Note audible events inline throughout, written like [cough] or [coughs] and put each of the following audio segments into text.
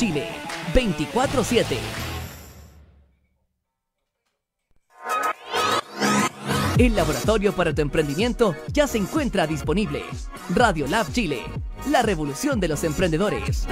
Chile, 24-7. El laboratorio para tu emprendimiento ya se encuentra disponible. Radio Lab Chile, la revolución de los emprendedores.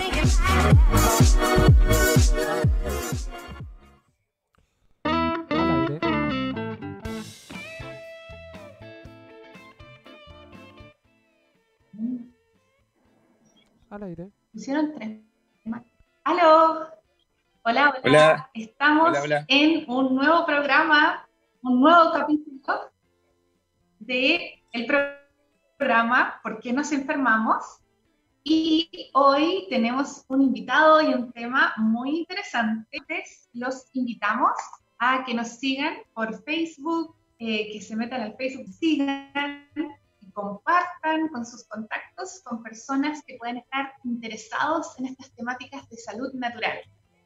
Qué nos enfermamos? Y hoy tenemos un invitado y un tema muy interesante. Los invitamos a que nos sigan por Facebook, eh, que se metan al Facebook, sigan y compartan con sus contactos con personas que pueden estar interesados en estas temáticas de salud natural.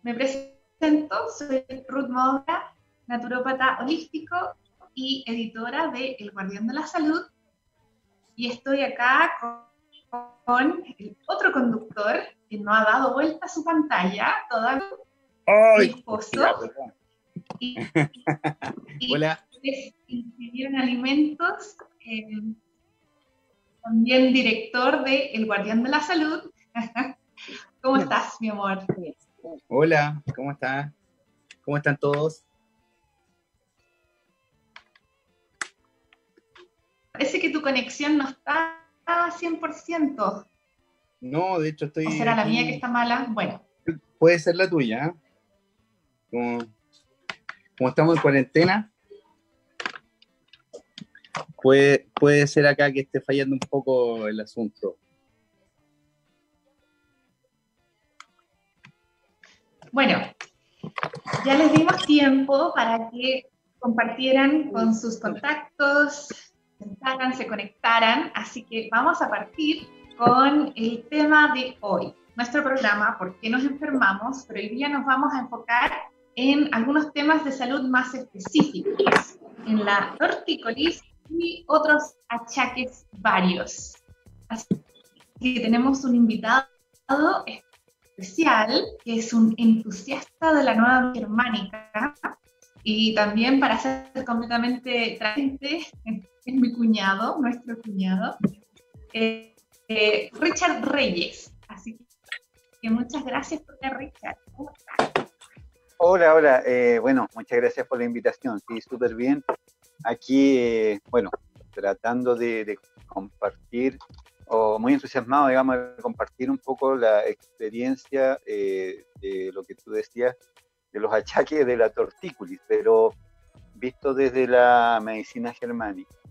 Me presento, soy Ruth Moura, naturópata holístico y editora de El Guardián de la Salud. Y estoy acá con, el otro conductor que no ha dado vuelta a su pantalla todavía, mi esposo. Y, Hola. en alimentos, eh, también director de El Guardián de la Salud. [laughs] ¿Cómo estás, mi amor? Hola, ¿cómo estás? ¿Cómo están todos? Parece que tu conexión no está a 100%. No, de hecho estoy... ¿O será la mía que está mala? Bueno. Puede ser la tuya. Como, como estamos en cuarentena, puede, puede ser acá que esté fallando un poco el asunto. Bueno, ya les dimos tiempo para que compartieran con sus contactos, se conectaran, así que vamos a partir con el tema de hoy. Nuestro programa, ¿Por qué nos enfermamos? Pero hoy día nos vamos a enfocar en algunos temas de salud más específicos, en la tortícolis y otros achaques varios. Así que tenemos un invitado especial, que es un entusiasta de la nueva germánica, y también para ser completamente transparente, es mi cuñado, nuestro cuñado, eh, eh, Richard Reyes. Así que muchas gracias por Richard. Hola, hola. Eh, bueno, muchas gracias por la invitación. Sí, súper bien. Aquí, bueno, tratando de, compartir, o muy entusiasmado, digamos, de compartir un poco la experiencia de lo que tú decías, de los achaques de la tortícolis, pero visto desde la medicina germánica.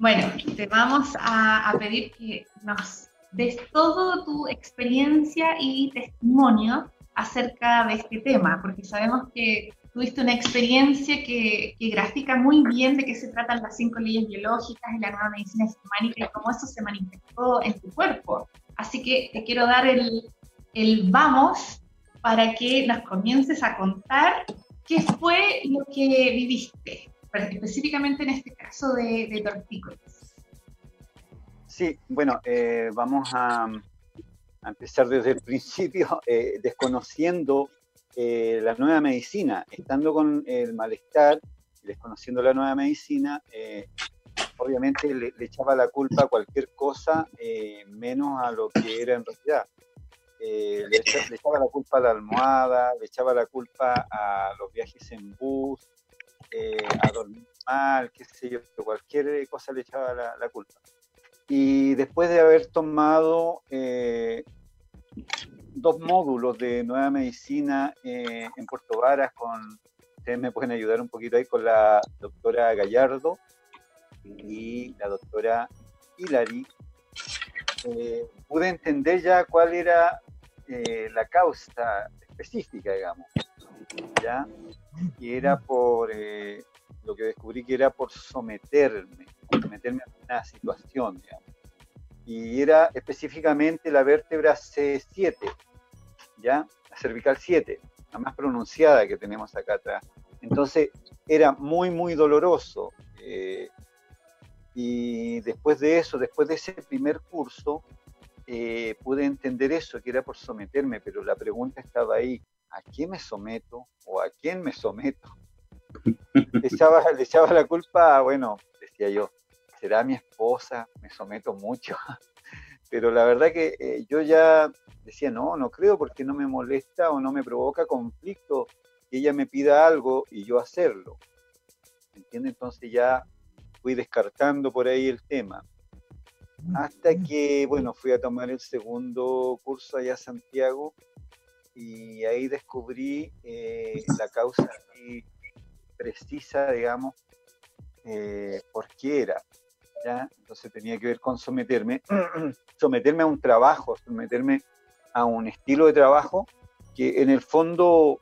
Bueno, te vamos a, pedir que nos des todo tu experiencia y testimonio acerca de este tema, porque sabemos que tuviste una experiencia que, grafica muy bien de qué se tratan las cinco leyes biológicas y la nueva medicina germánica y cómo eso se manifestó en tu cuerpo. Así que te quiero dar el, el vamos para que nos comiences a contar qué fue lo que viviste específicamente en este caso de, de tortícolis. Sí, bueno, eh, vamos a, empezar desde el [laughs] principio, eh, desconociendo eh, la nueva medicina, estando con el malestar, desconociendo la nueva medicina, obviamente le, echaba la culpa a cualquier cosa menos a lo que era en realidad. le, le, echaba la culpa a la almohada, le echaba la culpa a los viajes en bus, eh, a dormir mal, qué sé yo, cualquier cosa le echaba la, culpa. Y después de haber tomado eh, dos módulos de nueva medicina eh, en Puerto Varas, con, ustedes me pueden ayudar un poquito ahí con la doctora Gallardo y la doctora Hilary, pude entender ya cuál era la causa específica, digamos. ¿ya? Y era por, eh, lo que descubrí que era por someterme, someterme a una situación, digamos. Y era específicamente la vértebra C7, ¿ya? La cervical 7, la más pronunciada que tenemos acá atrás. Entonces era muy, muy doloroso. Eh, y después de eso, después de ese primer curso, eh, pude entender eso, que era por someterme, pero la pregunta estaba ahí, ¿a quién me someto o a quién me someto? le, [laughs] echaba, le echaba la culpa, bueno, decía yo, será mi esposa, me someto mucho. [laughs] pero la verdad que eh, yo ya decía, no, no creo porque no me molesta o no me provoca conflicto que ella me pida algo y yo hacerlo. ¿Entiendes? Entonces ya fui descartando por ahí el tema. Hasta que, bueno, fui a tomar el segundo curso allá a Santiago y ahí descubrí eh, la causa precisa, digamos, eh, por qué era. ¿ya? Entonces tenía que ver con someterme, [clears throat] someterme a un trabajo, someterme a un estilo de trabajo que en el fondo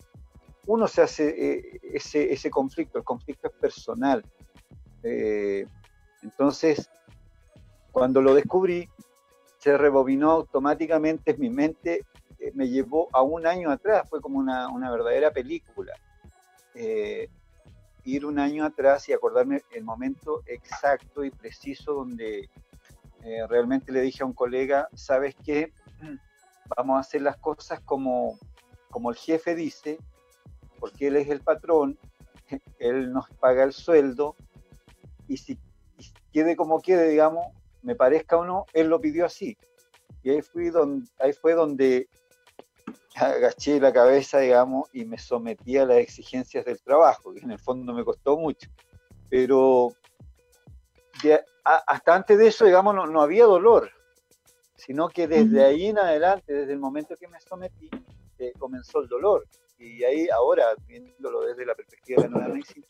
uno se hace eh, ese, ese, conflicto, el conflicto es personal. Eh, entonces, cuando lo descubrí, se rebobinó automáticamente en mi mente, me llevó a un año atrás, fue como una, una verdadera película. ir un año atrás y acordarme el momento exacto y preciso donde realmente le dije a un colega, ¿sabes qué? [clears throat] vamos a hacer las cosas como, como el jefe dice, porque él es el patrón, [laughs] él nos paga el sueldo, y si quede como quede, digamos, me parezca o no, él lo pidió así. Y ahí, fui donde, ahí fue donde agaché la cabeza, digamos, y me sometí a las exigencias del trabajo, que en el fondo me costó mucho. Pero hasta antes de eso, digamos, no había dolor sino que desde ahí en adelante, desde el momento que me sometí, eh, comenzó el dolor. Y ahí ahora, viéndolo desde la perspectiva de la medicina,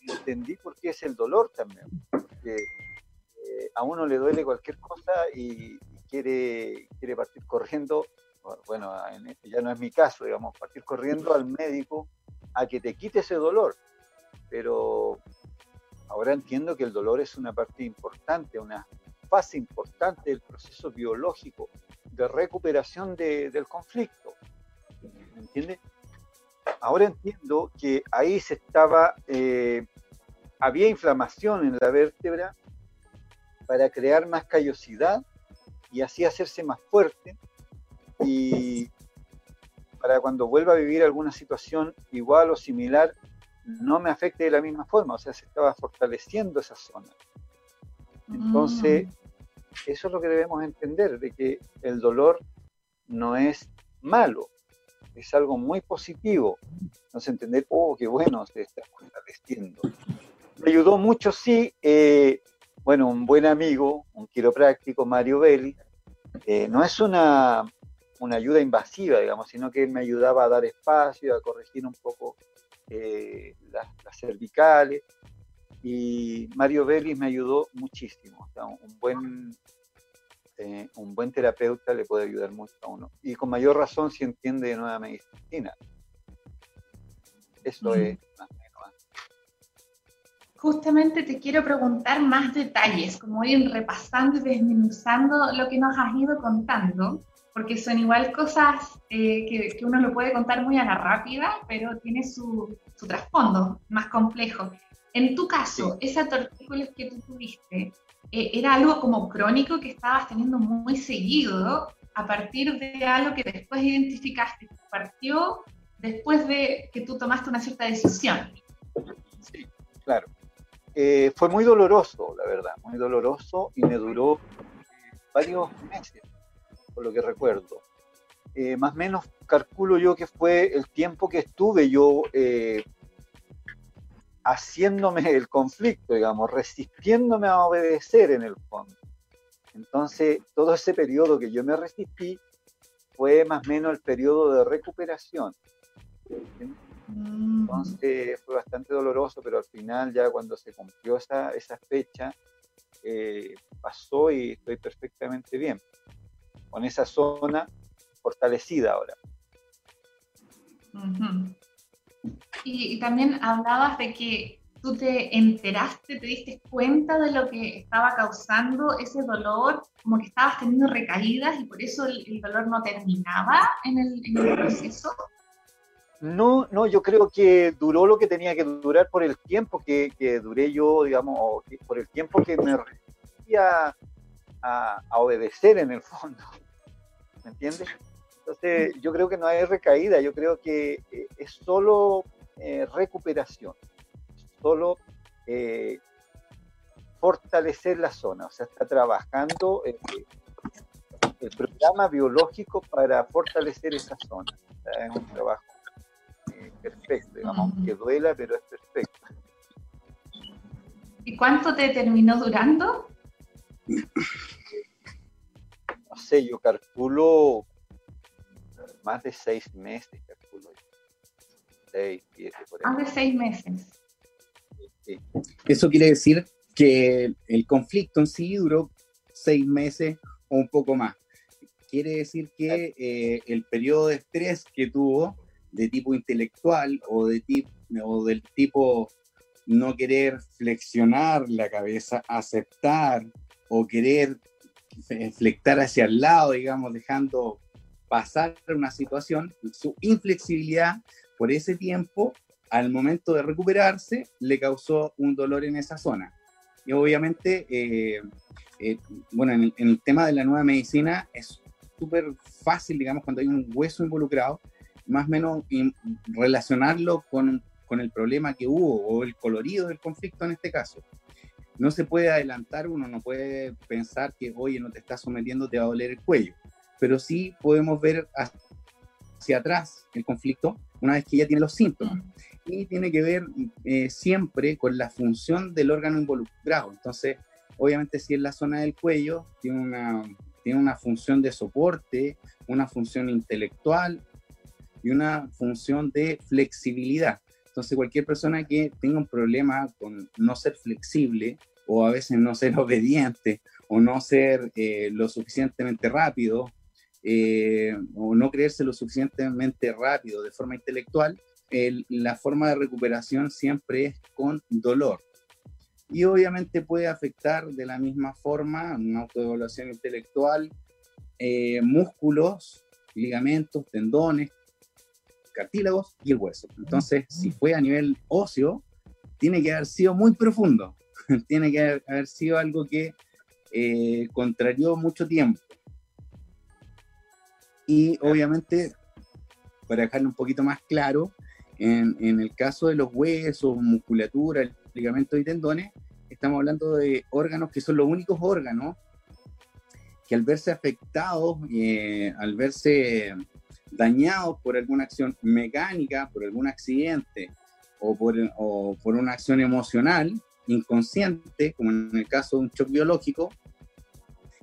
entendí por qué es el dolor también. Porque eh, a uno le duele cualquier cosa y, quiere, quiere partir corriendo, bueno, este ya no es mi caso, digamos, partir corriendo al médico a que te quite ese dolor. Pero ahora entiendo que el dolor es una parte importante, una, fase importante del proceso biológico de recuperación del conflicto. ¿Me entiende? Ahora entiendo que ahí se estaba, eh, había inflamación en la vértebra para crear más callosidad y así hacerse más fuerte y para cuando vuelva a vivir alguna situación igual o similar no me afecte de la misma forma, o sea, se estaba fortaleciendo esa zona. Entonces, mm. eso es lo que debemos entender, de que el dolor no es malo, es algo muy positivo. Entonces, entender, oh, qué bueno, se está fortaleciendo. Me ayudó mucho, sí, eh, bueno, un buen amigo, un quiropráctico, Mario Belli, eh, no es una, una, ayuda invasiva, digamos, sino que me ayudaba a dar espacio, a corregir un poco eh, las, las cervicales, y Mario Vélez me ayudó muchísimo. un, buen, eh, un buen terapeuta le puede ayudar mucho a uno. Y con mayor razón si entiende de nueva medicina. Eso es más ¿ah? Justamente te quiero preguntar más detalles, como ir repasando y desmenuzando lo que nos has ido contando, porque son igual cosas eh, que, que, uno lo puede contar muy a la rápida, pero tiene su, su trasfondo más complejo. En tu caso, esa tortícolis que tú tuviste, eh, ¿era algo como crónico que estabas teniendo muy seguido a partir de algo que después identificaste? ¿Partió después de que tú tomaste una cierta decisión? Sí, claro. Eh, fue muy doloroso, la verdad, muy doloroso y me duró varios meses, lo que recuerdo. Eh, más o menos calculo yo que fue el tiempo que estuve yo haciéndome el conflicto, digamos, resistiéndome a obedecer en el fondo. Entonces, todo ese periodo que yo me resistí fue más o menos el periodo de recuperación. Entonces fue bastante doloroso, pero al final ya cuando se cumplió esa, esa fecha, eh, pasó y estoy perfectamente bien, con esa zona fortalecida ahora. Y, también hablabas de que tú te enteraste, te diste cuenta de lo que estaba causando ese dolor, como que estabas teniendo recaídas y por eso el, dolor no terminaba en el, proceso. No, no, yo creo que duró lo que tenía que durar por el tiempo que, que duré yo, digamos, por el tiempo que me resistía a, a, obedecer en el fondo. [laughs] ¿me entiendes? Entonces, yo creo que no hay recaída, yo creo que eh, es solo eh, recuperación, solo eh, fortalecer la zona, o sea, está trabajando el programa biológico para fortalecer esa zona. es un trabajo perfecto, digamos, que duela, pero es perfecto. ¿Y cuánto te terminó durando? [coughs] No sé, yo calculo más de seis meses, calculo. Seis, siete, por Más de seis meses. Eso quiere decir que el conflicto en sí duró seis meses o un poco más. Quiere decir que eh, el periodo de estrés que tuvo de tipo intelectual o, de tipo, o del tipo no querer flexionar la cabeza, aceptar o querer flectar hacia el lado, digamos, dejando pasar una situación, su inflexibilidad por ese tiempo, al momento de recuperarse, le causó un dolor en esa zona. Y obviamente, eh, eh, bueno, en el, tema de la nueva medicina es súper fácil, digamos, cuando hay un hueso involucrado, más o menos relacionarlo con, con el problema que hubo o el colorido del conflicto en este caso no se puede adelantar, uno no puede pensar que, oye, no te estás sometiendo, te va a doler el cuello pero sí podemos ver hacia atrás el conflicto una vez que ya tiene los síntomas. Y tiene que ver eh, siempre con la función del órgano involucrado. Entonces, obviamente si es la zona del cuello, tiene una, tiene una función de soporte, una función intelectual y una función de flexibilidad. Entonces, cualquier persona que tenga un problema con no ser flexible o a veces no ser [laughs] obediente o no ser eh, lo suficientemente rápido eh, o no creerse lo suficientemente rápido de forma intelectual, la forma de recuperación siempre es con dolor. Y obviamente puede afectar de la misma forma una autoevaluación intelectual, eh, músculos, ligamentos, tendones, cartílagos y el hueso. Entonces, si fue a nivel óseo, tiene que haber sido muy profundo, [laughs] tiene que haber, sido algo que eh, contrarió mucho tiempo. Y obviamente, para dejarlo un poquito más claro, en, el caso de los huesos, musculatura, ligamentos y tendones, estamos hablando de órganos que son los únicos órganos que al verse afectados, eh, al verse dañados por alguna acción mecánica, por algún accidente o por, o por una acción emocional inconsciente, como en el caso de un shock biológico,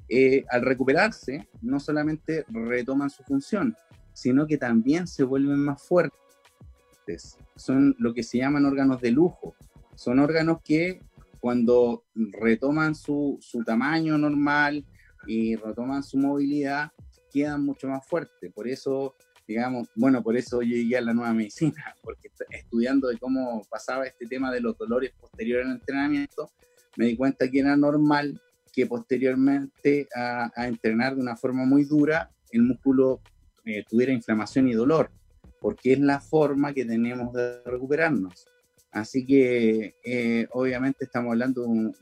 eh, al recuperarse, no solamente retoman su función, sino que también se vuelven más fuertes. Son lo que se llaman órganos de lujo. Son órganos que cuando retoman su, su tamaño normal y retoman su movilidad, quedan mucho más fuertes. Por eso, digamos, bueno, por eso yo llegué a la nueva medicina, [laughs] porque estudiando de cómo pasaba este tema de los dolores posteriores al entrenamiento, me di cuenta que era normal que posteriormente a, entrenar de una forma muy dura, el músculo eh, tuviera inflamación y dolor, porque es la forma que tenemos de recuperarnos. Así que eh, obviamente estamos hablando de un,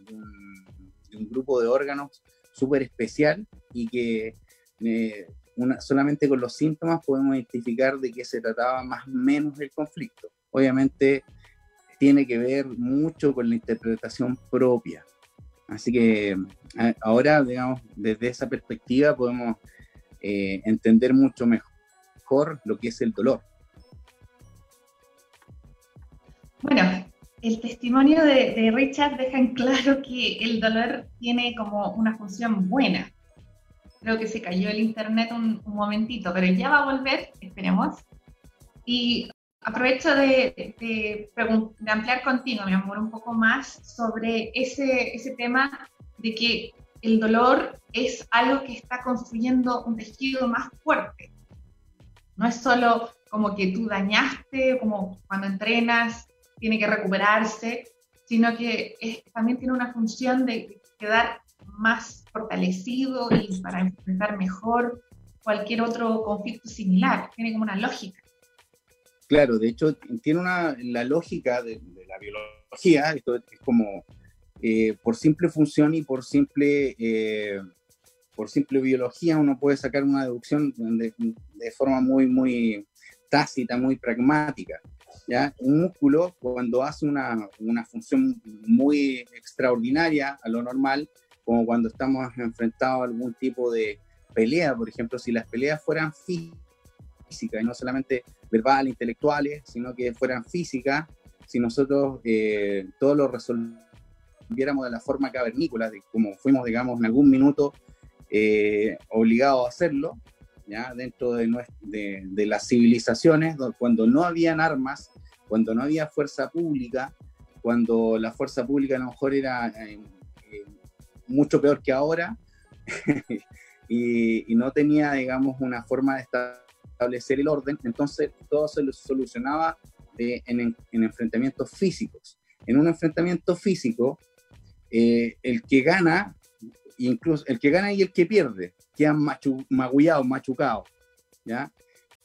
grupo de órganos súper especial y que eh, una, solamente con los síntomas podemos identificar de qué se trataba más o menos el conflicto. Obviamente tiene que ver mucho con la interpretación propia. Así que ahora, digamos, desde esa perspectiva podemos eh, entender mucho mejor lo que es el dolor. Bueno, el testimonio de, Richard deja en claro que el dolor tiene como una función buena. Creo que se cayó el internet un, un momentito, pero ya va a volver, esperemos. Y Aprovecho de, de, ampliar contigo, mi amor, un poco más sobre ese, ese tema de que el dolor es algo que está construyendo un tejido más fuerte. No es solo como que tú dañaste, como cuando entrenas, tiene que recuperarse, sino que también tiene una función de quedar más fortalecido y para enfrentar mejor cualquier otro conflicto similar. Tiene como una lógica. Claro, de hecho, tiene una, la lógica de, la biología, esto es como eh, por simple función y por simple eh, por simple biología uno puede sacar una deducción de, de forma muy, muy tácita, muy pragmática. ¿ya? Un músculo, cuando hace una, una, función muy extraordinaria a lo normal, como cuando estamos enfrentados a algún tipo de pelea, por ejemplo, si las peleas fueran físicas, y no solamente verbales, intelectuales, sino que fueran físicas, si nosotros eh, todo lo resolviéramos de la forma cavernícola, de como fuimos, digamos, en algún minuto eh, obligados a hacerlo, ¿ya? dentro de, de, de, las civilizaciones, cuando no habían armas, cuando no había fuerza pública, cuando la fuerza pública a lo mejor era eh, mucho peor que ahora, [laughs] y, no tenía, digamos, una forma de establecer el orden, entonces todo se solucionaba en, en, enfrentamientos físicos. En un enfrentamiento físico, eh, el que gana, incluso el que gana y el que pierde, quedan machu, magullados, machucados, ¿ya?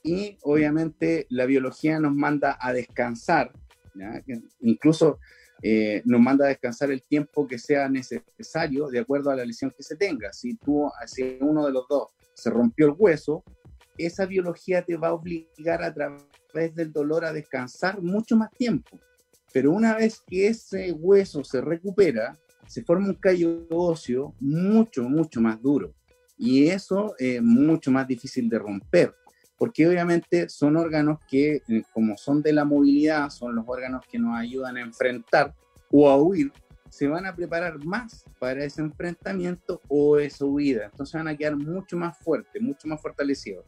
Y obviamente la biología nos manda a descansar, ¿ya? incluso eh, nos manda a descansar el tiempo que sea necesario de acuerdo a la lesión que se tenga. Si tú, si uno de los dos se rompió el hueso, esa biología te va a obligar a través del dolor a descansar mucho más tiempo. Pero una vez que ese hueso se recupera, se forma un callo óseo mucho, mucho más duro. Y eso es mucho más difícil de romper, porque obviamente son órganos que, eh, como son de la movilidad, son los órganos que nos ayudan a enfrentar o a huir, se van a preparar más para ese enfrentamiento o esa huida. Entonces van a quedar mucho más fuertes, mucho más fortalecidos.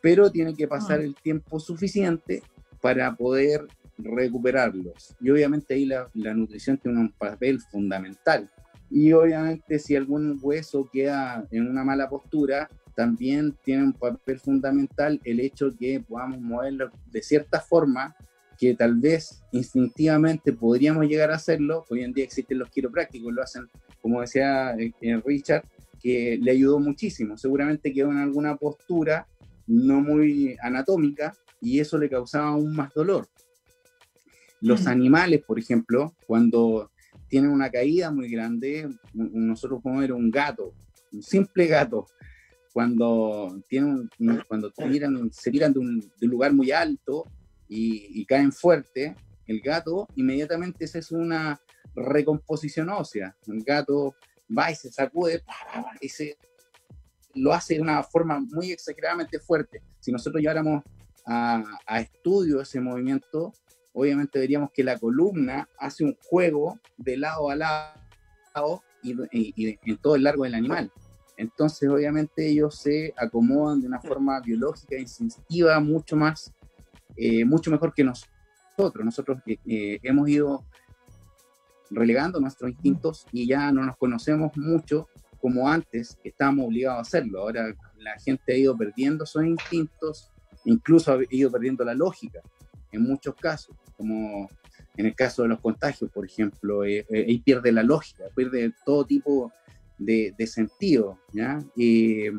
Pero tiene que pasar ah. el tiempo suficiente para poder recuperarlos. Y obviamente ahí la, la nutrición tiene un papel fundamental y obviamente si algún hueso queda en una mala postura, también tiene un papel fundamental el hecho que podamos moverlo de cierta forma que tal vez instintivamente podríamos llegar a hacerlo. Hoy en día existen los quiroprácticos, lo hacen, como decía eh, Richard, que le ayudó muchísimo. Seguramente quedó en alguna postura no muy anatómica y eso le causaba aún más dolor. Los mm. animales, por ejemplo, cuando tienen una caída muy grande. Nosotros podemos ver un gato, un simple gato, cuando, tienen cuando tiran, se tiran de un, lugar muy alto y, caen fuerte, el gato inmediatamente esa es una recomposición ósea. El gato va y se sacude y se lo hace de una forma muy exageradamente fuerte. Si nosotros lleváramos a estudio ese movimiento, obviamente veríamos que la columna hace un juego de lado a lado y, en todo el largo del animal. Entonces, obviamente, ellos se acomodan de una forma biológica, instintiva, mucho más, eh, mucho mejor que nosotros. Nosotros eh, eh, hemos ido relegando nuestros instintos y ya no nos conocemos mucho como antes estábamos obligados a hacerlo. Ahora la gente ha ido perdiendo sus instintos, incluso ha ido perdiendo la lógica en muchos casos, como en el caso de los contagios, por ejemplo, eh, eh, ahí pierde la lógica, pierde todo tipo de, sentido, ¿ya? y,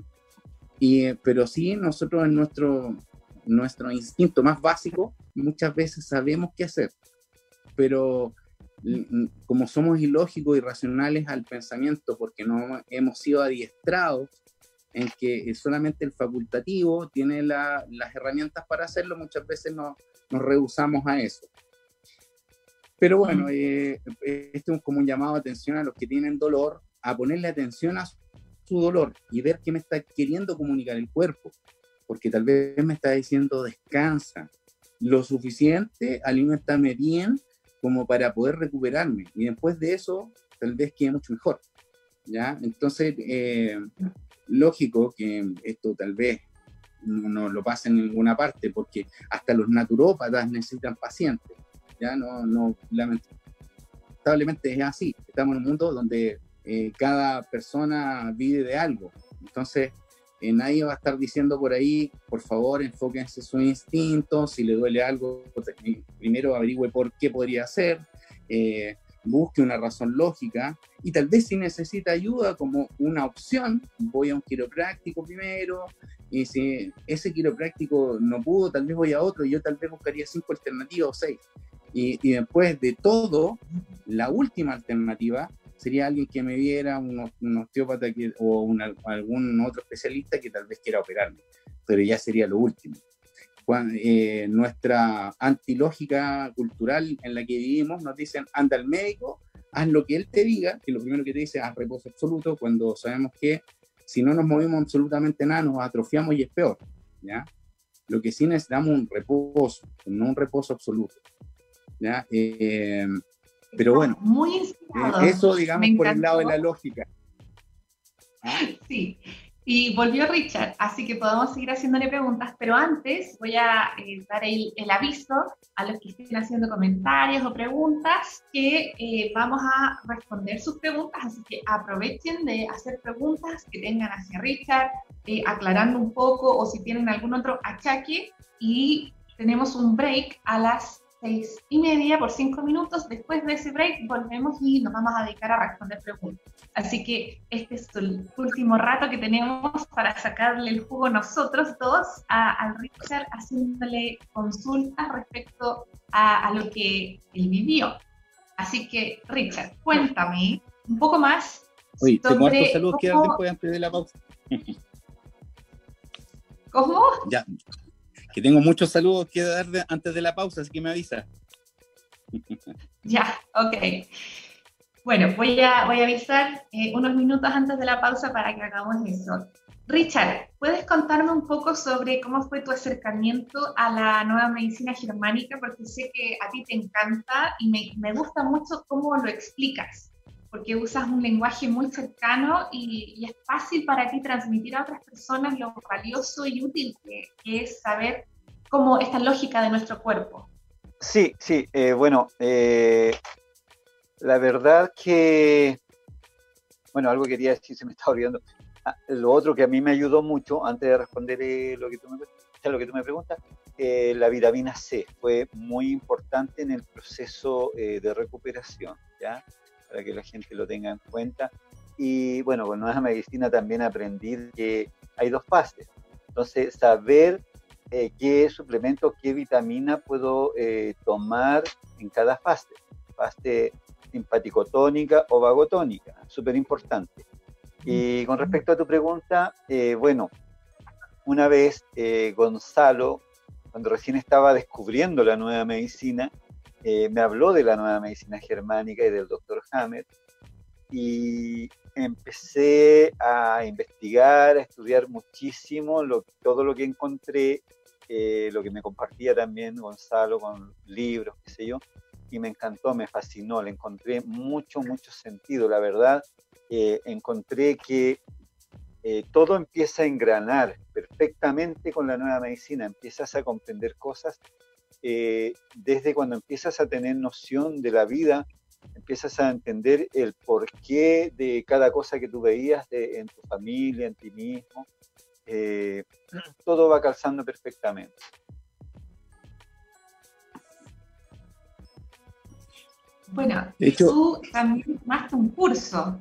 pero sí, nosotros en nuestro, nuestro instinto más básico, muchas veces sabemos qué hacer, pero como somos ilógicos y racionales al pensamiento, porque no hemos sido adiestrados en que solamente el facultativo tiene las herramientas para hacerlo, muchas veces no, nos rehusamos a eso. Pero bueno, mm. eh, esto es como un llamado de atención a los que tienen dolor, a ponerle atención a su dolor y ver qué me está queriendo comunicar el cuerpo, porque tal vez me está diciendo descansa lo suficiente, alimentame bien como para poder recuperarme y después de eso tal vez quede mucho mejor. ¿ya? Entonces, eh, lógico que esto tal vez no, lo pasa en ninguna parte, porque hasta los naturópatas necesitan pacientes. Ya no, no lamentablemente es así. Estamos en un mundo donde eh, cada persona vive de algo. Entonces, eh, nadie va a estar diciendo por ahí, por favor, enfóquense su instinto, si le duele algo, primero averigüe por qué podría ser. Eh, busque una razón lógica y tal vez si necesita ayuda como una opción, voy a un quiropráctico primero y si ese quiropráctico no pudo, tal vez voy a otro y yo tal vez buscaría cinco alternativas o seis. Y después de todo, la última alternativa sería alguien que me viera, un, osteópata o algún otro especialista que tal vez quiera operarme, pero ya sería lo último. Eh, nuestra antilógica cultural en la que vivimos nos dicen, anda al médico, haz lo que él te diga, que lo primero que te dice, haz reposo absoluto, cuando sabemos que si no nos movemos absolutamente nada, nos atrofiamos y es peor, ¿ya? Lo que sí necesitamos un reposo, no un reposo absoluto, ¿ya? Eh, pero bueno, muy eh, eso digamos por el lado de la lógica. Sí, y volvió Richard, así que podemos seguir haciéndole preguntas, pero antes voy a eh, dar el, aviso a los que estén haciendo comentarios o preguntas que eh, vamos a responder sus preguntas, así que aprovechen de hacer preguntas que tengan hacia Richard, eh, aclarando un poco o si tienen algún otro achaque. Y tenemos un break a las seis y media por cinco minutos. Después de ese break volvemos y nos vamos a dedicar a responder preguntas. Así que este es el último rato que tenemos para sacarle el jugo nosotros dos a, al Richard haciéndole consultas respecto a, lo que él vivió. Así que Richard, cuéntame un poco más. Oye, tengo hartos saludos que dar después antes de la pausa. ¿Cómo? Ya, que tengo muchos saludos que dar antes de la pausa, así que me avisa. [laughs] Ya, ok. Bueno, voy a, voy a avisar eh, unos minutos antes de la pausa para que hagamos eso. Richard, ¿puedes contarme un poco sobre cómo fue tu acercamiento a la nueva medicina germánica? Porque sé que a ti te encanta y me, me gusta mucho cómo lo explicas porque usas un lenguaje muy cercano y, es fácil para ti transmitir a otras personas lo valioso y útil que, es saber cómo esta lógica de nuestro cuerpo. Sí, sí, eh, bueno, eh, la verdad que, bueno, algo quería decir, se me está olvidando. Ah, lo otro que a mí me ayudó mucho, antes de responder eh, lo, que tú me, lo que tú me preguntas, la vitamina C fue muy importante en el proceso de recuperación, ¿ya? Para que la gente lo tenga en cuenta. Y bueno, con Nueva Medicina también aprendí que hay dos fases. Entonces, saber eh, qué suplemento, qué vitamina puedo eh, tomar en cada fase. Fase simpaticotónica o vagotónica, súper importante. Y con respecto a tu pregunta, eh, bueno, una vez Gonzalo, cuando recién estaba descubriendo la nueva medicina, eh, me habló de la nueva medicina germánica y del doctor Hammer y empecé a investigar, a estudiar muchísimo todo lo que encontré, eh, lo que me compartía también Gonzalo con libros, qué sé yo, y me encantó, me fascinó, le encontré mucho, mucho sentido. La verdad, eh, encontré que todo empieza a engranar perfectamente con la nueva medicina, empiezas a comprender cosas eh, desde cuando empiezas a tener noción de la vida, empiezas a entender el porqué de cada cosa que tú veías en tu familia, en ti mismo, eh, [clears throat] todo va calzando perfectamente. Bueno, tú también tomaste un curso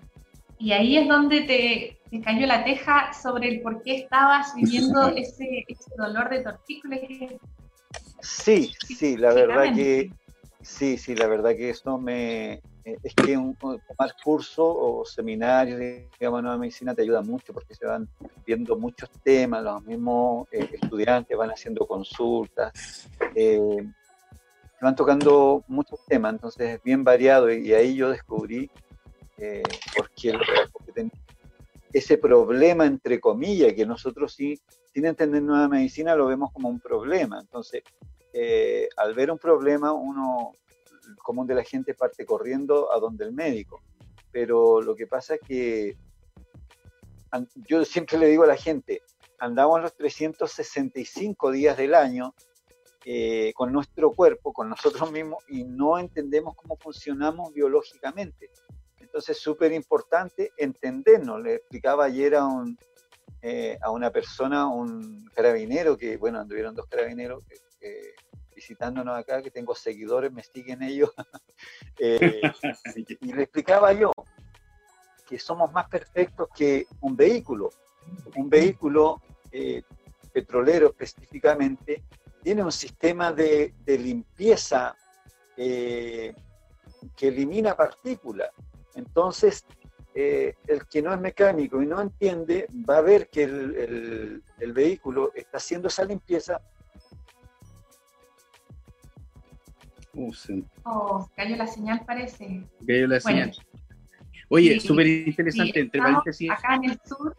y ahí es donde te, te, cayó la teja sobre el por qué estabas viviendo [laughs] ese, ese dolor de tortícolis Sí, sí, la verdad que sí, sí, la verdad que esto me eh, es que un, tomar curso o seminarios, digamos, nueva medicina te ayuda mucho porque se van viendo muchos temas, los mismos eh, estudiantes van haciendo consultas, eh, se van tocando muchos temas, entonces es bien variado y, ahí yo descubrí eh, porque, porque ese problema, entre comillas, que nosotros sí, sin entender nueva medicina, lo vemos como un problema. Entonces, eh, al ver un problema, uno, común de la gente parte corriendo a donde el médico. Pero lo que pasa es que yo siempre le digo a la gente, andamos los 365 días del año eh, con nuestro cuerpo, con nosotros mismos, y no entendemos cómo funcionamos biológicamente. Entonces es súper importante entendernos. Le explicaba ayer a, un, eh, a una persona, un carabinero, que, bueno, anduvieron dos carabineros, que visitándonos acá, que tengo seguidores, me siguen ellos, [laughs] eh, [laughs] y le explicaba yo que somos más perfectos que un vehículo. Un vehículo eh, petrolero específicamente tiene un sistema de, limpieza eh, que elimina partículas. Entonces, eh, el que no es mecánico y no entiende va a ver que el, vehículo está haciendo esa limpieza. Uh, oh, cayó la señal, parece. Cayó la señal. Oye, súper interesante, entre paréntesis. Acá en el sur.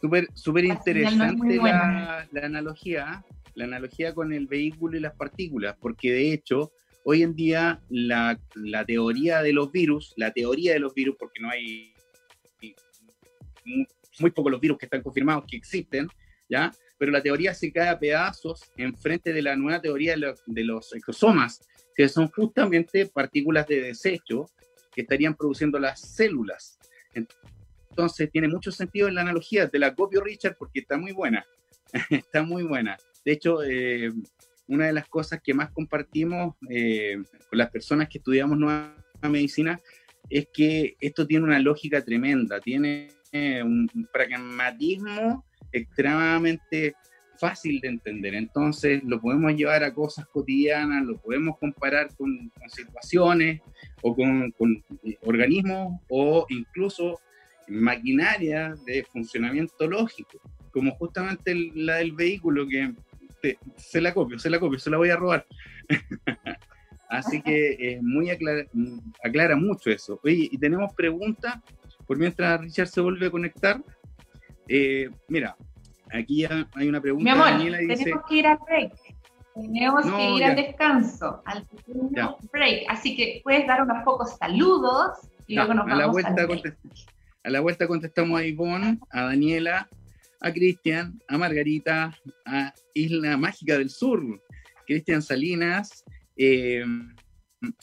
Súper super interesante la, la, analogía, la analogía con el vehículo y las partículas, porque de hecho, hoy en día la, la teoría de los virus, la teoría de los virus, porque no hay muy pocos los virus que están confirmados que existen, ¿ya? Pero la teoría se cae a pedazos en frente de la nueva teoría de los, de los exosomas, que son justamente partículas de desecho que estarían produciendo las células. Entonces tiene mucho sentido en la analogía, te la copio Richard porque está muy buena, [laughs] está muy buena. De hecho, eh, una de las cosas que más compartimos eh, con las personas que estudiamos nueva medicina es que esto tiene una lógica tremenda, tiene eh, un pragmatismo extremadamente fácil de entender. Entonces lo podemos llevar a cosas cotidianas, lo podemos comparar con, situaciones o con, organismos o incluso maquinaria de funcionamiento lógico, como justamente la del vehículo que se la copio, se la copio, se la voy a robar. [laughs] Así que muy aclara, aclara mucho eso. Oye, y tenemos preguntas, por mientras Richard se vuelve a conectar. Eh, mira, Aquí hay una pregunta. Mi amor, tenemos que ir al break. Tenemos que ir al descanso, al break. Así que puedes dar unos pocos saludos y luego nos a vamos la vuelta A la vuelta contestamos a Ivonne, a Daniela, a Cristian, a Margarita, a Isla Mágica del Sur, Cristian Salinas, eh,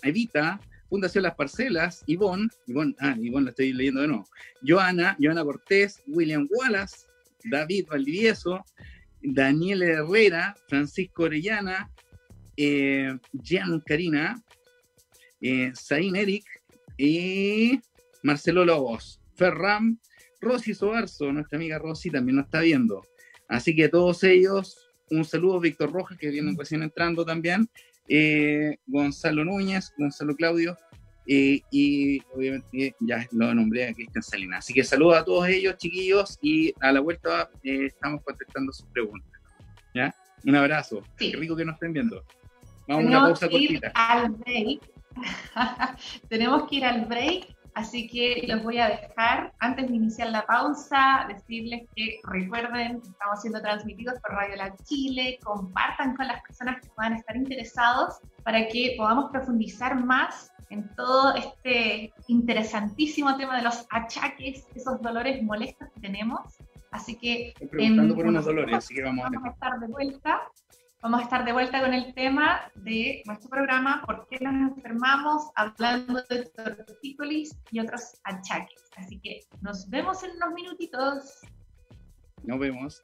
Evita, Fundación Las Parcelas, Ivonne, Ivonne, ah, Ivonne la estoy leyendo de nuevo, Joana, Joana Cortés, William Wallace, David Valdivieso, Daniel Herrera, Francisco Orellana, eh, Jean Karina, eh, Eric y Marcelo Lobos. Ferram, Rosy Sobarzo, nuestra amiga Rosy también nos está viendo. Así que a todos ellos, un saludo, Víctor Rojas, que viene recién entrando también, eh, Gonzalo Núñez, Gonzalo Claudio, y obviamente ya lo nombré a Cristian Salinas. Así que saludos a todos ellos, chiquillos, y a la vuelta eh, estamos contestando sus preguntas. ¿Ya? Un abrazo. Qué rico que nos estén viendo. Vamos a una pausa cortita. Al break. [laughs] Tenemos que ir al break Así que los voy a dejar, antes de iniciar la pausa, decirles que recuerden, estamos siendo transmitidos por Radio La Chile, compartan con las personas que puedan estar interesados para que podamos profundizar más en todo este interesantísimo tema de los achaques, esos dolores molestos que tenemos. Así que... Estoy preguntando por unos dolores, así que vamos, vamos a estar de vuelta. Vamos a estar de vuelta con el tema de nuestro programa, ¿Por qué nos enfermamos? Hablando de tortícolis y otros achaques. Así que nos vemos en unos minutitos. Nos vemos.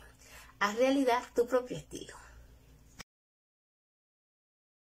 Haz realidad tu propio estilo.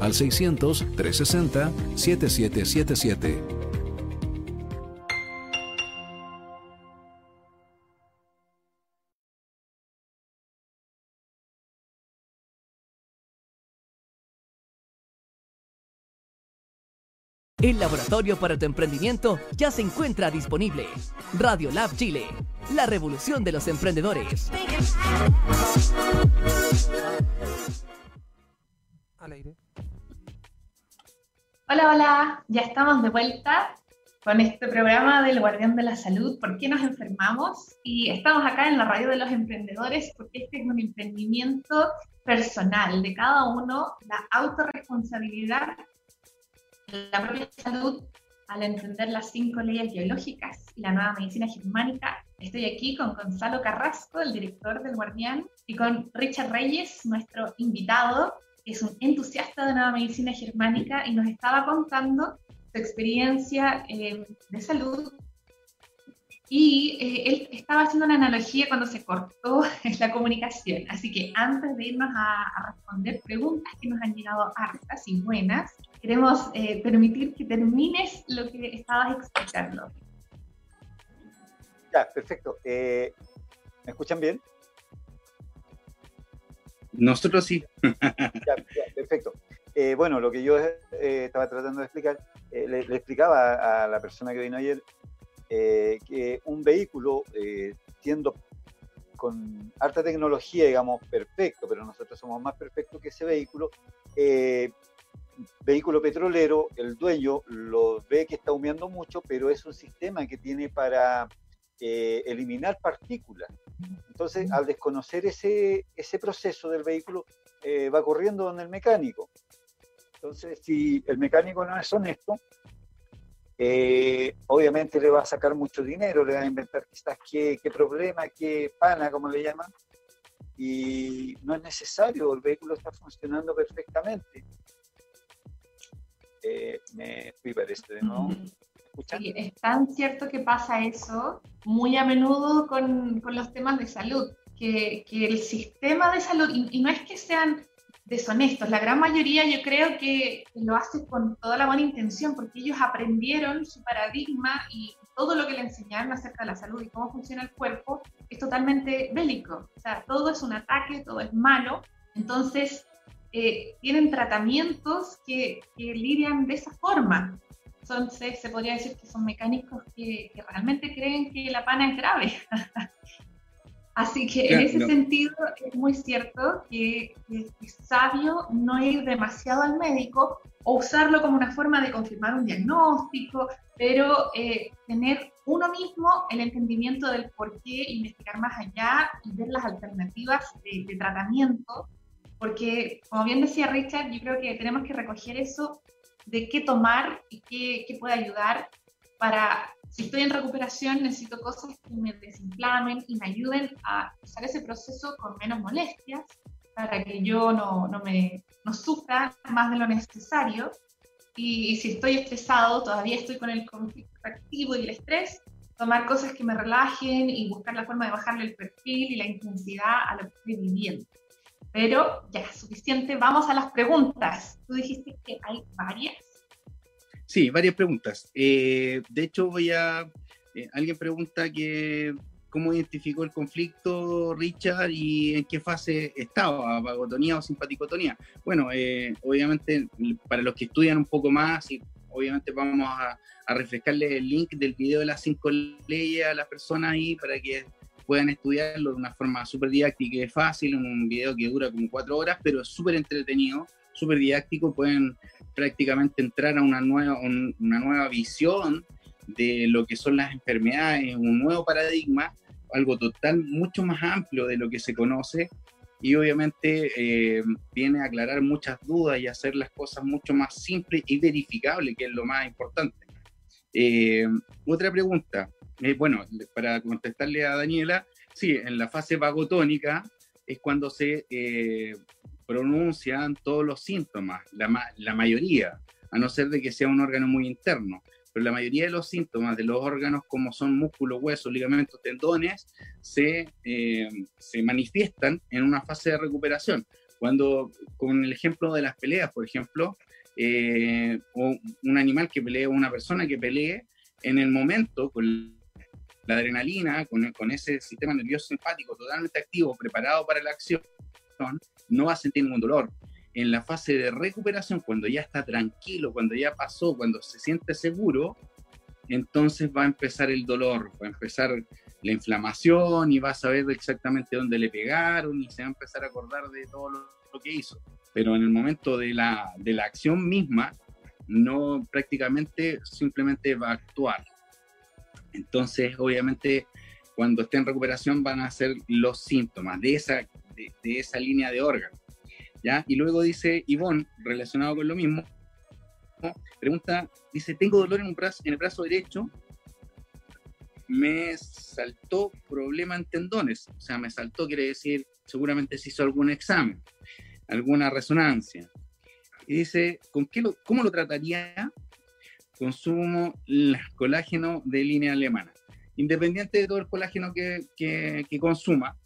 al 600-360-7777. El laboratorio para tu emprendimiento ya se encuentra disponible. Radio Lab Chile, la revolución de los emprendedores. Al aire. Hola, hola, ya estamos de vuelta con este programa del Guardián de la Salud, ¿por qué nos enfermamos? Y estamos acá en la radio de los emprendedores porque este es un emprendimiento personal de cada uno, la autorresponsabilidad, la propia salud al entender las cinco leyes biológicas y la nueva medicina germánica. Estoy aquí con Gonzalo Carrasco, el director del Guardián, y con Richard Reyes, nuestro invitado, es un entusiasta de nueva medicina germánica y nos estaba contando su experiencia eh, de salud. Y eh, él estaba haciendo una analogía cuando se cortó [laughs] la comunicación. Así que antes de irnos a, responder preguntas que nos han llegado hartas y buenas, queremos eh, permitir que termines lo que estabas explicando. Ya, perfecto. ¿Me escuchan bien? Nosotros sí. [laughs] perfecto. Eh, bueno, lo que yo eh, estaba tratando de explicar, eh, le, explicaba a, la persona que vino ayer que un vehículo, siendo con alta tecnología, digamos, perfecto, pero nosotros somos más perfectos que ese vehículo, vehículo petrolero, el dueño lo ve que está humeando mucho, pero es un sistema que tiene para eliminar partículas. Entonces, al desconocer ese, ese proceso del vehículo, eh, va corriendo donde el mecánico. Entonces, si el mecánico no es honesto, eh, obviamente le va a sacar mucho dinero, le va a inventar quizás qué, qué problema, qué pana, como le llaman, y no es necesario, el vehículo está funcionando perfectamente. Eh, me fui para este de nuevo. Es tan cierto que pasa eso muy a menudo con, los temas de salud, que, que, el sistema de salud, y, no es que sean deshonestos, la gran mayoría yo creo que lo hace con toda la buena intención, porque ellos aprendieron su paradigma y todo lo que le enseñaron acerca de la salud y cómo funciona el cuerpo es totalmente bélico. O sea, todo es un ataque, todo es malo. Entonces, eh, tienen tratamientos que, que, lidian de esa forma. Entonces, se podría decir que son mecánicos que, que realmente creen que la pana es grave. [laughs] Así que en ese sentido es muy cierto que, es sabio no ir demasiado al médico o usarlo como una forma de confirmar un diagnóstico, pero eh, tener uno mismo el entendimiento del por qué, investigar más allá y ver las alternativas de, de tratamiento, porque como bien decía Richard, yo creo que tenemos que recoger eso de qué tomar y qué, qué puede ayudar para si estoy en recuperación, necesito cosas que me desinflamen y me ayuden a usar ese proceso con menos molestias para que yo no, no me no sufra más de lo necesario. Y, si estoy estresado, todavía estoy con el conflicto activo y el estrés, tomar cosas que me relajen y buscar la forma de bajarle el perfil y la intensidad a lo que estoy viviendo. Pero ya, suficiente, vamos a las preguntas. Tú dijiste que hay varias. Sí, varias preguntas. Eh, de hecho, voy a. Eh, alguien pregunta que cómo identificó el conflicto Richard y en qué fase estaba, vagotonía o simpaticotonía. Bueno, eh, obviamente para los que estudian un poco más y obviamente vamos a, a, refrescarles el link del video de las cinco leyes a las personas ahí para que puedan estudiarlo de una forma súper didáctica y fácil, un video que dura como cuatro horas, pero es súper entretenido, súper didáctico, pueden prácticamente entrar a una nueva, una nueva visión de lo que son las enfermedades, un nuevo paradigma, algo total mucho más amplio de lo que se conoce y obviamente eh, viene a aclarar muchas dudas y hacer las cosas mucho más simples y verificables, que es lo más importante. Eh, otra pregunta, eh, bueno, para contestarle a Daniela, sí, en la fase vagotónica es cuando se pronuncian todos los síntomas, la, la mayoría, a no ser de que sea un órgano muy interno. Pero la mayoría de los síntomas de los órganos, como son músculos, huesos, ligamentos, tendones, se, eh, se manifiestan en una fase de recuperación. Cuando, con el ejemplo de las peleas, por ejemplo, eh, un animal que pelee o una persona que pelee, en el momento, con la adrenalina, con, ese sistema nervioso simpático totalmente activo, preparado para la acción, no va a sentir ningún dolor. En la fase de recuperación, cuando ya está tranquilo, cuando ya pasó, cuando se siente seguro, entonces va a empezar el dolor, va a empezar la inflamación y va a saber exactamente dónde le pegaron y se va a empezar a acordar de todo lo, que hizo. Pero en el momento de la, de la acción misma, no prácticamente simplemente va a actuar. Entonces, obviamente, cuando esté en recuperación van a ser los síntomas de esa de, esa línea de órgano. ¿ya? Y luego dice Ivonne, relacionado con lo mismo, pregunta, dice, tengo dolor en, un brazo, en el brazo derecho, me saltó problema en tendones, o sea, me saltó quiere decir, seguramente se hizo algún examen, alguna resonancia. Y dice, ¿con qué lo, ¿cómo lo trataría? Consumo colágeno de línea alemana. Independiente de todo el colágeno que, que, que consuma,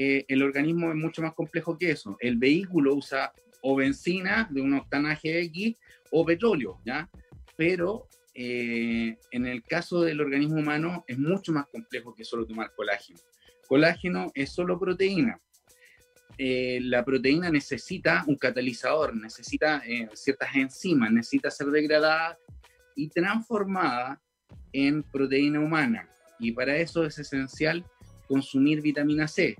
eh, el organismo es mucho más complejo que eso. El vehículo usa o benzina de un octanaje X o petróleo, ¿ya? Pero eh, en el caso del organismo humano es mucho más complejo que solo tomar colágeno. Colágeno es solo proteína. Eh, la proteína necesita un catalizador, necesita ciertas enzimas, necesita ser degradada y transformada en proteína humana. Y para eso es esencial consumir vitamina C.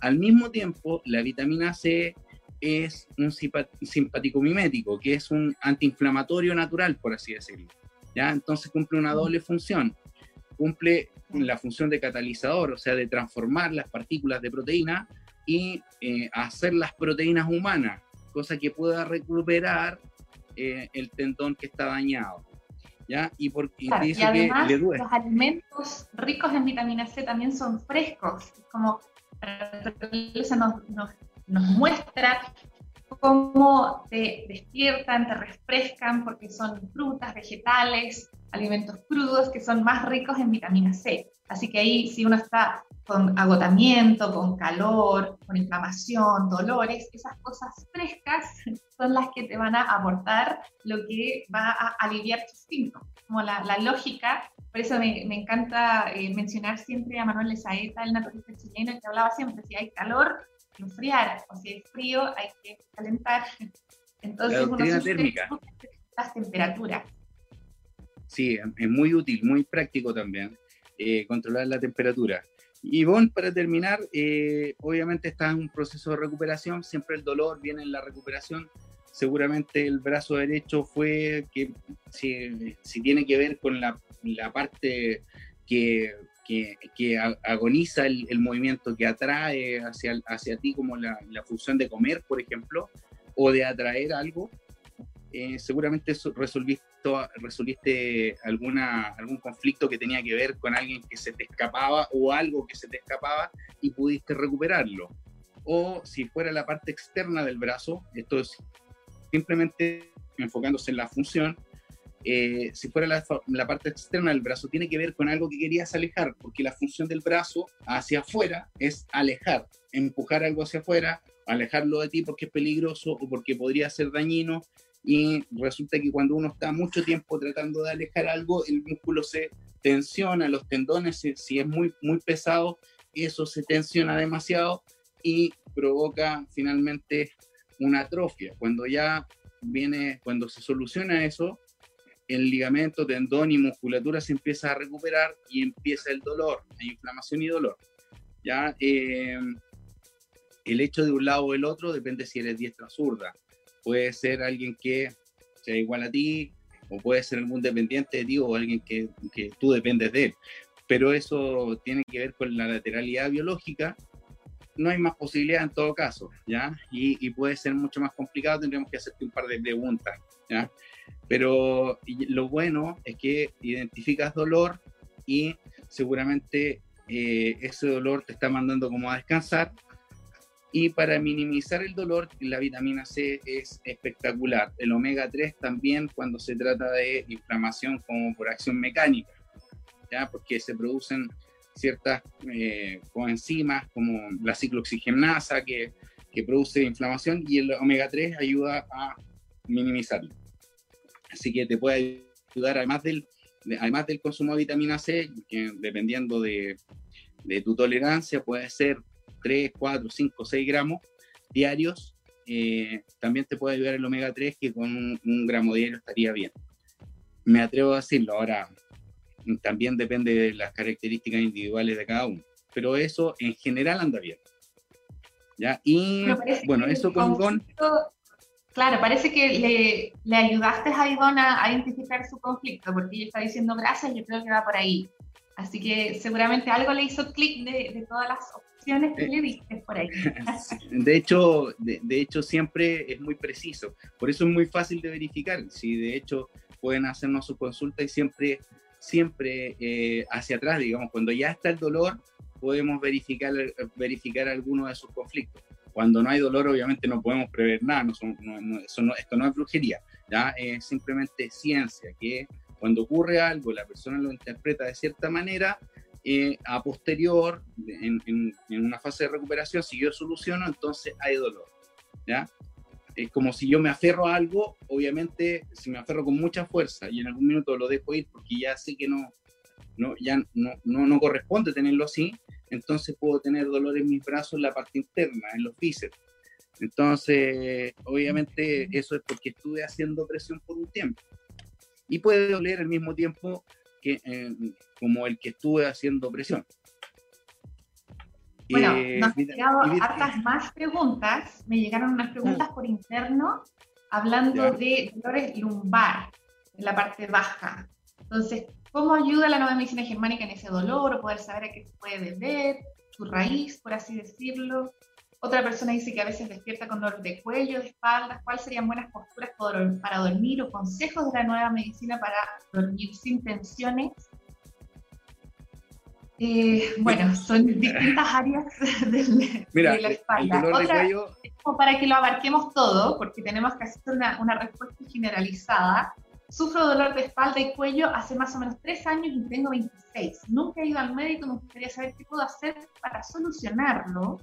Al mismo tiempo, la vitamina C es un simpático mimético, que es un antiinflamatorio natural, por así decirlo. ¿ya? Entonces cumple una doble función. Cumple la función de catalizador, o sea, de transformar las partículas de proteína y eh, hacer las proteínas humanas, cosa que pueda recuperar eh, el tendón que está dañado. ¿Ya? Y, por, dice además, que le los alimentos ricos en vitamina C también son frescos, como la naturaleza nos, nos, muestra cómo te despiertan, te refrescan, porque son frutas, vegetales, alimentos crudos que son más ricos en vitamina C. Así que ahí si uno está con agotamiento, con calor, con inflamación, dolores, esas cosas frescas son las que te van a aportar lo que va a aliviar tus síntomas. Como la, lógica, por eso me, me encanta eh, mencionar siempre a Manuel Lezaeta, el naturalista chileno, que hablaba siempre, si hay calor, enfriar, o si hay frío, hay que calentar. Entonces, la uno térmica. las temperaturas. Sí, es muy útil, muy práctico también, eh, controlar la temperatura. Y bueno, para terminar, eh, obviamente está en un proceso de recuperación, siempre el dolor viene en la recuperación. Seguramente el brazo derecho fue que si, si tiene que ver con la, la parte que, que, agoniza el, movimiento, que atrae hacia, hacia ti como la, la función de comer, por ejemplo, o de atraer algo, eh, seguramente resolviste, resolviste alguna, algún conflicto que tenía que ver con alguien que se te escapaba o algo que se te escapaba y pudiste recuperarlo. O si fuera la parte externa del brazo, esto es simplemente enfocándose en la función, eh, si fuera la, la, parte externa del brazo, tiene que ver con algo que querías alejar, porque la función del brazo hacia afuera es alejar, empujar algo hacia afuera, alejarlo de ti porque es peligroso o porque podría ser dañino, y resulta que cuando uno está mucho tiempo tratando de alejar algo, el músculo se tensiona, los tendones, si es muy, muy pesado, eso se tensiona demasiado y provoca finalmente una atrofia. Cuando ya viene, cuando se soluciona eso, el ligamento, tendón y musculatura se empieza a recuperar y empieza el dolor, la inflamación y dolor. Ya eh, el hecho de un lado o el otro depende si eres diestra o zurda puede ser alguien que sea igual a ti, o puede ser algún dependiente de ti, o alguien que, que tú dependes de él. Pero eso tiene que ver con la lateralidad biológica. No hay más posibilidad en todo caso, ¿ya? Y, y puede ser mucho más complicado, tendríamos que hacerte un par de preguntas, ¿ya? Pero lo bueno es que identificas dolor y seguramente eh, ese dolor te está mandando como a descansar y para minimizar el dolor, la vitamina C es espectacular. El omega 3 también cuando se trata de inflamación como por acción mecánica, ¿ya? porque se producen ciertas eh, coenzimas como la ciclooxigenasa que, que produce inflamación y el omega 3 ayuda a minimizarlo. Así que te puede ayudar, además del, además del consumo de vitamina C, que dependiendo de, de tu tolerancia, puede ser 3, 4, 5, 6 gramos diarios, eh, también te puede ayudar el omega 3, que con un, gramo diario estaría bien. Me atrevo a decirlo, ahora también depende de las características individuales de cada uno, pero eso en general anda bien. ¿Ya? Y bueno, eso con. Claro, parece que le, le ayudaste a Ivonne a, identificar su conflicto, porque ella está diciendo gracias, yo creo que va por ahí. Así que seguramente algo le hizo clic de, de todas las De hecho, de, hecho, siempre es muy preciso. Por eso es muy fácil de verificar. Si de hecho pueden hacernos su consulta y siempre, siempre eh, hacia atrás, digamos, cuando ya está el dolor, podemos verificar, verificar alguno de sus conflictos. Cuando no hay dolor, obviamente no podemos prever nada, no esto no es brujería, ¿ya? es simplemente ciencia, que cuando ocurre algo, la persona lo interpreta de cierta manera eh, a posterior, en, en, una fase de recuperación, si yo soluciono, entonces hay dolor. ¿ya? Es como si yo me aferro a algo, obviamente, si me aferro con mucha fuerza y en algún minuto lo dejo ir porque ya sé que no, no, ya no, no, no corresponde tenerlo así, entonces puedo tener dolor en mis brazos en la parte interna, en los bíceps. Entonces, obviamente, eso es porque estuve haciendo presión por un tiempo. Y puede doler al mismo tiempo que, eh, como el que estuve haciendo presión. Bueno, eh, nos han llegado hartas más preguntas. Me llegaron unas preguntas por interno hablando de dolores lumbar en la parte baja. Entonces, ¿cómo ayuda la nueva medicina germánica en ese dolor o poder saber a qué se puede deber, su raíz, por así decirlo? Otra persona dice que a veces despierta con dolor de cuello, de espalda. ¿Cuáles serían buenas posturas para dormir o consejos de la nueva medicina para dormir sin tensiones? Eh, bueno, son [laughs] distintas áreas [laughs] de, la espalda. El dolor de cuello, para que lo abarquemos todo, porque tenemos que hacer una, una respuesta generalizada. Sufro dolor de espalda y cuello hace más o menos tres años y tengo 26. Nunca he ido al médico, me gustaría saber qué puedo hacer para solucionarlo.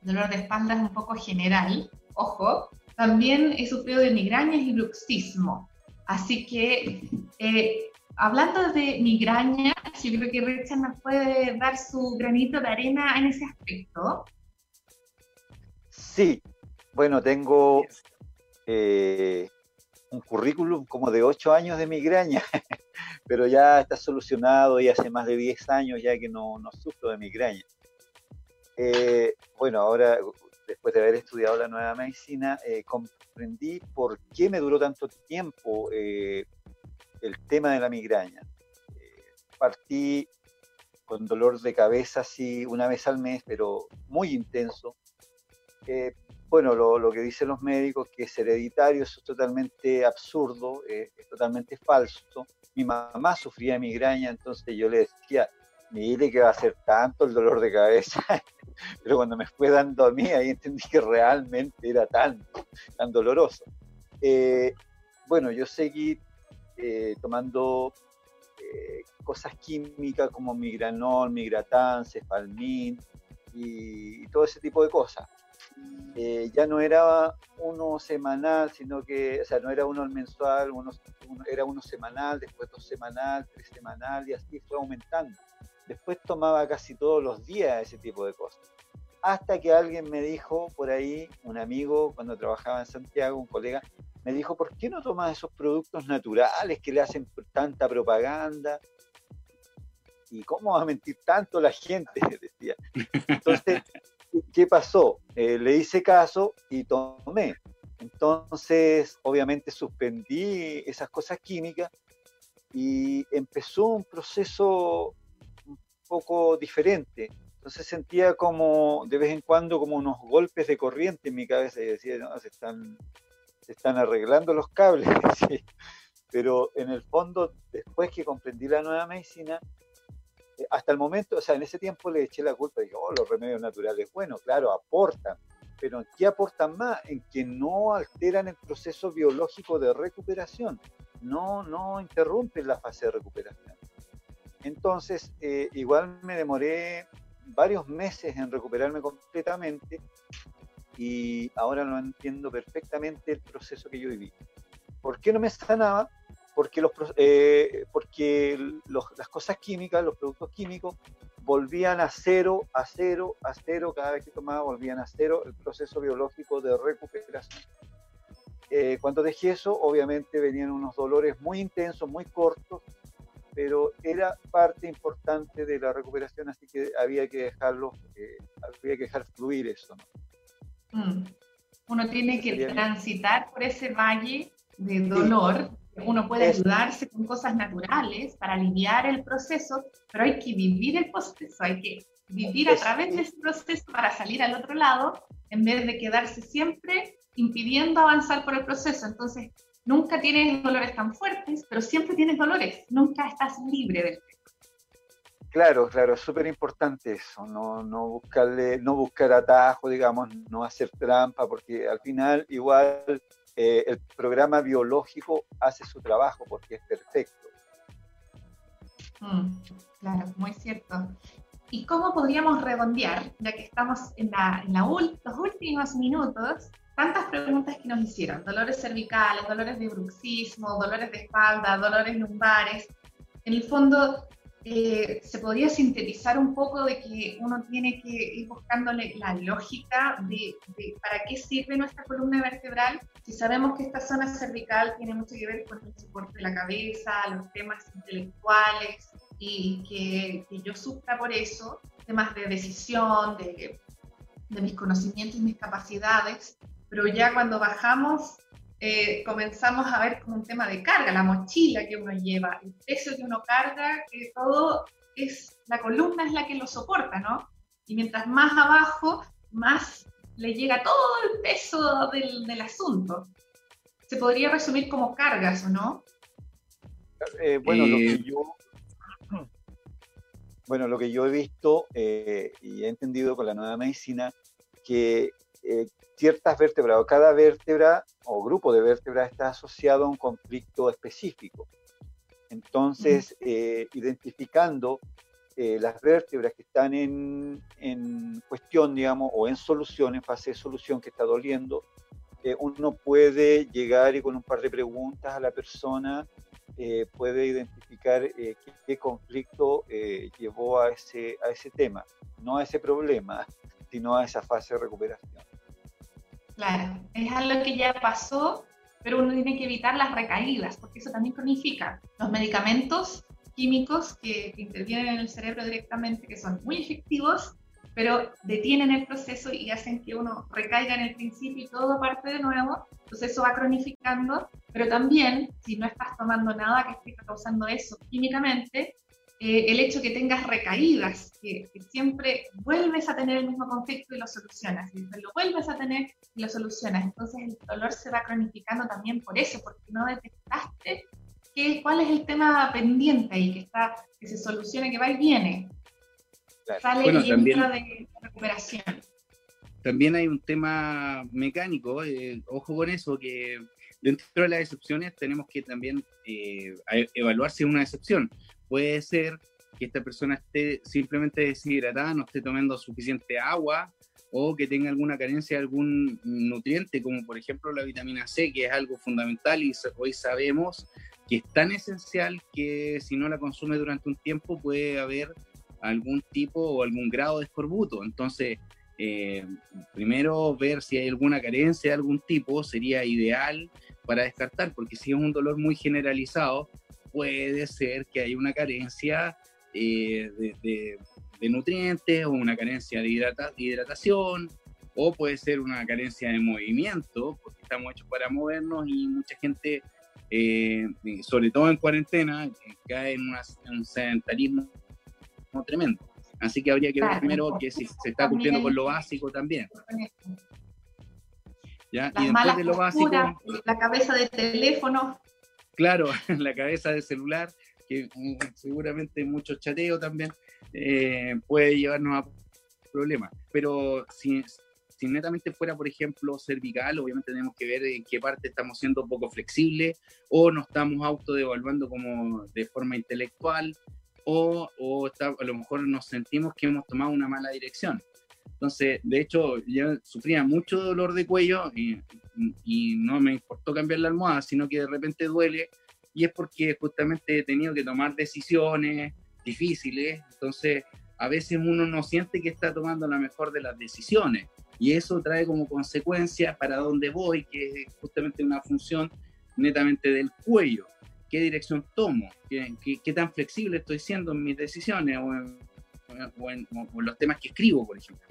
dolor de espalda es un poco general, ojo. También he sufrido de migrañas y bruxismo. Así que, eh, hablando de migrañas, yo creo que Richard nos puede dar su granito de arena en ese aspecto. Sí, bueno, tengo eh, un currículum como de ocho años de migraña, [laughs] pero ya está solucionado y hace más de 10 años ya que no, no sufro de migraña. Eh, bueno, ahora, después de haber estudiado la nueva medicina, eh, comprendí por qué me duró tanto tiempo el tema de la migraña. partí con dolor de cabeza así una vez al mes, pero muy intenso bueno, lo, que dicen los médicos, que es hereditario, es totalmente absurdo, eh, es totalmente falso. Mi mamá sufría de migraña, entonces yo le decía, mire que va a ser tanto el dolor de cabeza. [laughs] Pero cuando me fue dando a mí, ahí entendí que realmente era tan, tan doloroso. Eh, bueno, yo seguí eh, tomando cosas químicas como migranol, migratán, cefalmin y todo ese tipo de cosas. Eh, ya no era uno semanal, sino que, o sea, no era uno mensual, uno, era uno semanal, después dos semanal, tres semanal, y así fue aumentando. Después tomaba casi todos los días ese tipo de cosas. Hasta que alguien me dijo por ahí, un amigo, cuando trabajaba en Santiago, un colega, me dijo, ¿por qué no tomas esos productos naturales que le hacen tanta propaganda? ¿Y cómo va a mentir tanto la gente? [laughs] Decía. Entonces, [laughs] ¿qué pasó? Eh, le hice caso y tomé. Entonces, obviamente suspendí esas cosas químicas y empezó un proceso un poco diferente. Entonces sentía como de vez en cuando como unos golpes de corriente en mi cabeza y decía, no, se están, se están arreglando los cables. [laughs] Pero en el fondo, después que comprendí la nueva medicina, hasta el momento, o sea, en ese tiempo le eché la culpa dije, oh, los remedios naturales, bueno, claro, aportan, pero ¿en qué aportan más? En que no alteran el proceso biológico de recuperación, no, no interrumpen la fase de recuperación. Entonces, eh, igual me demoré varios meses en recuperarme completamente y ahora lo entiendo perfectamente el proceso que yo viví. ¿Por qué no me sanaba? Porque, los, eh, porque las cosas químicas, los productos químicos, volvían a cero, a cero, a cero, cada vez que tomaba volvían a cero el proceso biológico de recuperación. Eh, cuando dejé eso, obviamente venían unos dolores muy intensos, muy cortos, pero era parte importante de la recuperación, así que había que dejarlo, eh, había que dejar fluir eso. Mm. Uno tiene que transitar por ese valle de dolor. Uno puede ayudarse con cosas naturales para aliviar el proceso, pero hay que vivir el proceso, hay que vivir a través de ese proceso para salir al otro lado, en vez de quedarse siempre impidiendo avanzar por el proceso. Entonces, nunca tienes dolores tan fuertes, pero siempre tienes dolores, nunca estás libre del Claro, claro, es súper importante eso, no, no, buscarle, no buscar atajo, digamos, no hacer trampa, porque al final igual eh, el programa biológico hace su trabajo porque es perfecto. Mm, claro, muy cierto. ¿Y cómo podríamos redondear, ya que estamos en, la, en los últimos minutos, tantas preguntas que nos hicieron? Dolores cervicales, dolores de bruxismo, dolores de espalda, dolores lumbares. En el fondo, eh, se podría sintetizar un poco de que uno tiene que ir buscándole la lógica de, para qué sirve nuestra columna vertebral. Si sabemos que esta zona cervical tiene mucho que ver con el soporte de la cabeza, los temas intelectuales y que, yo sufra por eso, temas de decisión, de, de mis conocimientos y mis capacidades, pero ya cuando bajamos eh, comenzamos a ver como un tema de carga, la mochila que uno lleva, el peso que uno carga, que todo es, la columna es la que lo soporta, ¿no? Y mientras más abajo, más le llega todo el peso del, del asunto. Se podría resumir como cargas, ¿o no? Eh, bueno, lo que eh, yo [clears throat] bueno, lo que yo he visto y he entendido con la nueva medicina, que ciertas vértebras o cada vértebra o grupo de vértebras está asociado a un conflicto específico. Entonces, eh, identificando eh, las vértebras que están en, en, cuestión, digamos, o en solución, en fase de solución que está doliendo, uno puede llegar y con un par de preguntas a la persona eh, puede identificar eh, qué, conflicto eh, llevó a ese, a ese tema, no a ese problema, [laughs] sino a esa fase de recuperación. Claro, es algo que ya pasó, pero uno tiene que evitar las recaídas, porque eso también cronifica. Los medicamentos químicos que intervienen en el cerebro directamente, que son muy efectivos, pero detienen el proceso y hacen que uno recaiga en el principio y todo parte de nuevo. Entonces eso va cronificando, pero también si no estás tomando nada que esté causando eso químicamente, eh, el hecho que tengas recaídas, que, siempre vuelves a tener el mismo conflicto y lo solucionas, y lo vuelves a tener y lo solucionas. Entonces el dolor se va cronificando también por eso, porque no detectaste qué, cuál es el tema pendiente y que, está, que se solucione, que va y viene. Sale bueno, también, de recuperación. También hay un tema mecánico, eh, ojo con eso, que dentro de las excepciones tenemos que también eh, evaluar si es una excepción. Puede ser que esta persona esté simplemente deshidratada, no esté tomando suficiente agua o que tenga alguna carencia de algún nutriente, como por ejemplo la vitamina C, que es algo fundamental y hoy sabemos que es tan esencial que si no la consume durante un tiempo puede haber algún tipo o algún grado de escorbuto. Entonces, eh, primero ver si hay alguna carencia de algún tipo sería ideal para descartar, porque si es un dolor muy generalizado, puede ser que haya una carencia eh, de, nutrientes o una carencia de, hidratación o puede ser una carencia de movimiento, porque estamos hechos para movernos y mucha gente, eh, sobre todo en cuarentena, cae en un sedentarismo tremendo. Así que habría que ver primero que si se está cumpliendo con lo básico también. ¿Ya? y después de lo básico. La cabeza de teléfono. Claro, [laughs] la cabeza de celular, que mm, seguramente mucho chateo también eh, puede llevarnos a problemas. Pero si, si netamente fuera, por ejemplo, cervical, obviamente tenemos que ver en qué parte estamos siendo poco flexibles o nos estamos autodevaluando como de forma intelectual o, o a lo mejor nos sentimos que hemos tomado una mala dirección. Entonces, de hecho, yo sufría mucho dolor de cuello y, no me importó cambiar la almohada, sino que de repente duele y es porque justamente he tenido que tomar decisiones difíciles. Entonces, a veces uno no siente que está tomando la mejor de las decisiones y eso trae como consecuencia para dónde voy, que es justamente una función netamente del cuello. Qué dirección tomo, qué, tan flexible estoy siendo en mis decisiones o en, los temas que escribo, por ejemplo.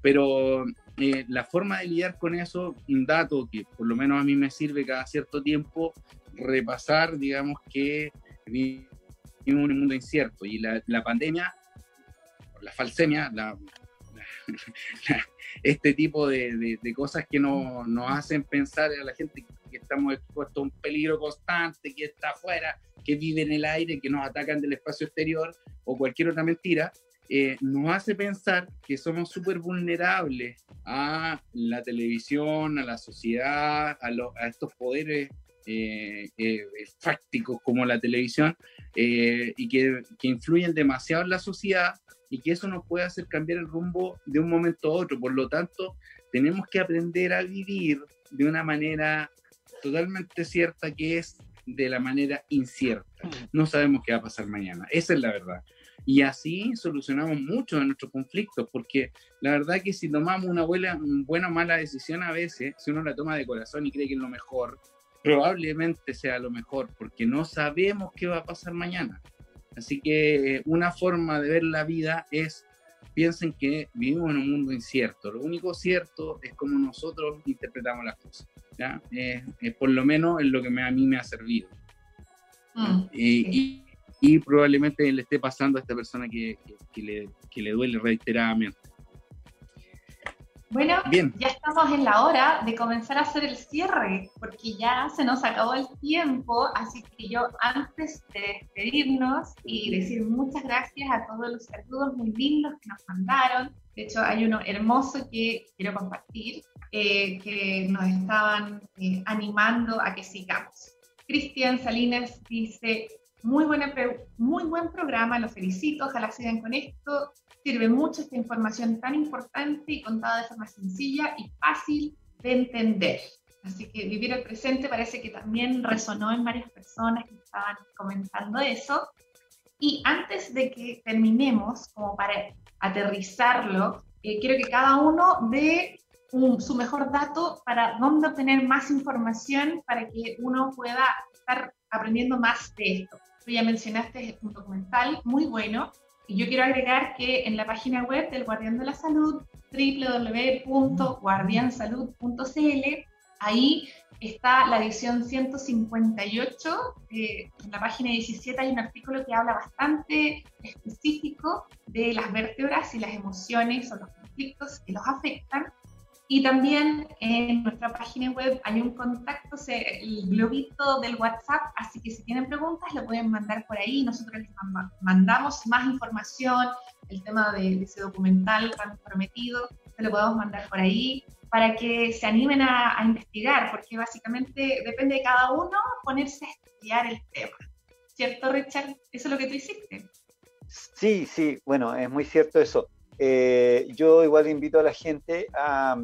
Pero eh, la forma de lidiar con eso, un dato que por lo menos a mí me sirve cada cierto tiempo, repasar, digamos, que vivimos en un mundo incierto y la, la pandemia, la falsemia, la, este tipo de, cosas que nos, hacen pensar a la gente que estamos expuestos a un peligro constante, que está afuera, que vive en el aire, que nos atacan del espacio exterior o cualquier otra mentira, eh, nos hace pensar que somos súper vulnerables a la televisión, a la sociedad, a, a estos poderes eh, eh, fácticos como la televisión y que, que, influyen demasiado en la sociedad y que eso nos puede hacer cambiar el rumbo de un momento a otro. Por lo tanto, tenemos que aprender a vivir de una manera totalmente cierta que es de la manera incierta. No sabemos qué va a pasar mañana. Esa es la verdad. Y así solucionamos muchos de nuestros conflictos, porque la verdad que si tomamos una buena, buena o mala decisión a veces, si uno la toma de corazón y cree que es lo mejor, probablemente sea lo mejor, porque no sabemos qué va a pasar mañana. Así que una forma de ver la vida es, piensen que vivimos en un mundo incierto. Lo único cierto es cómo nosotros interpretamos las cosas. ¿ya? por lo menos es lo que a mí me ha servido. Mm, y, probablemente le esté pasando a esta persona que, le, que le duele reiteradamente. Bueno, ya estamos en la hora de comenzar a hacer el cierre, porque ya se nos acabó el tiempo, así que yo antes de despedirnos y decir muchas gracias a todos los saludos muy lindos que nos mandaron, de hecho hay uno hermoso que quiero compartir, eh, que nos estaban eh, animando a que sigamos. Cristian Salinas dice, muy, buena, muy buen programa, lo felicito, ojalá sigan con esto sirve mucho esta información tan importante y contada de forma sencilla y fácil de entender. Así que vivir el presente parece que también resonó en varias personas que estaban comentando eso. Y antes de que terminemos, como para aterrizarlo, eh, quiero que cada uno dé su mejor dato para dónde obtener más información para que uno pueda estar aprendiendo más de esto. Tú ya mencionaste un documental muy bueno y yo quiero agregar que en la página web del Guardián de la Salud, www.guardiansalud.cl, ahí está la edición 158. Eh, en la página 17 hay un artículo que habla bastante específico de las vértebras y las emociones o los conflictos que los afectan. Y también en nuestra página web hay un contacto, el globito del WhatsApp, así que si tienen preguntas lo pueden mandar por ahí. Nosotros les mandamos más información, el tema de, ese documental tan prometido, se lo podemos mandar por ahí para que se animen a, investigar, porque básicamente depende de cada uno ponerse a estudiar el tema. ¿Cierto, Richard? Eso es lo que tú hiciste. Sí, sí, bueno, es muy cierto eso. Eh, yo igual invito a la gente a,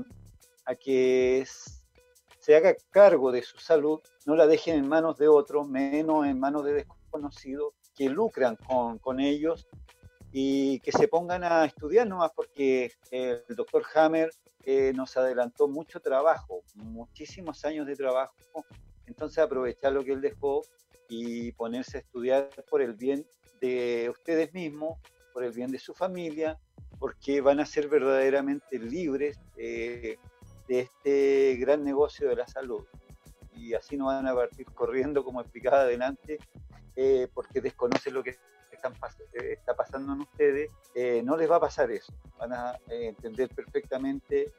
a que se haga cargo de su salud, no la dejen en manos de otros, menos en manos de desconocidos que lucran con, con ellos y que se pongan a estudiar nomás porque el doctor Hammer eh, nos adelantó mucho trabajo, muchísimos años de trabajo, entonces aprovechar lo que él dejó y ponerse a estudiar por el bien de ustedes mismos, por el bien de su familia, porque van a ser verdaderamente libres eh, de este gran negocio de la salud. Y así no van a partir corriendo, como explicaba adelante, eh, porque desconocen lo que están eh, está pasando en ustedes. No les va a pasar eso. Van a entender perfectamente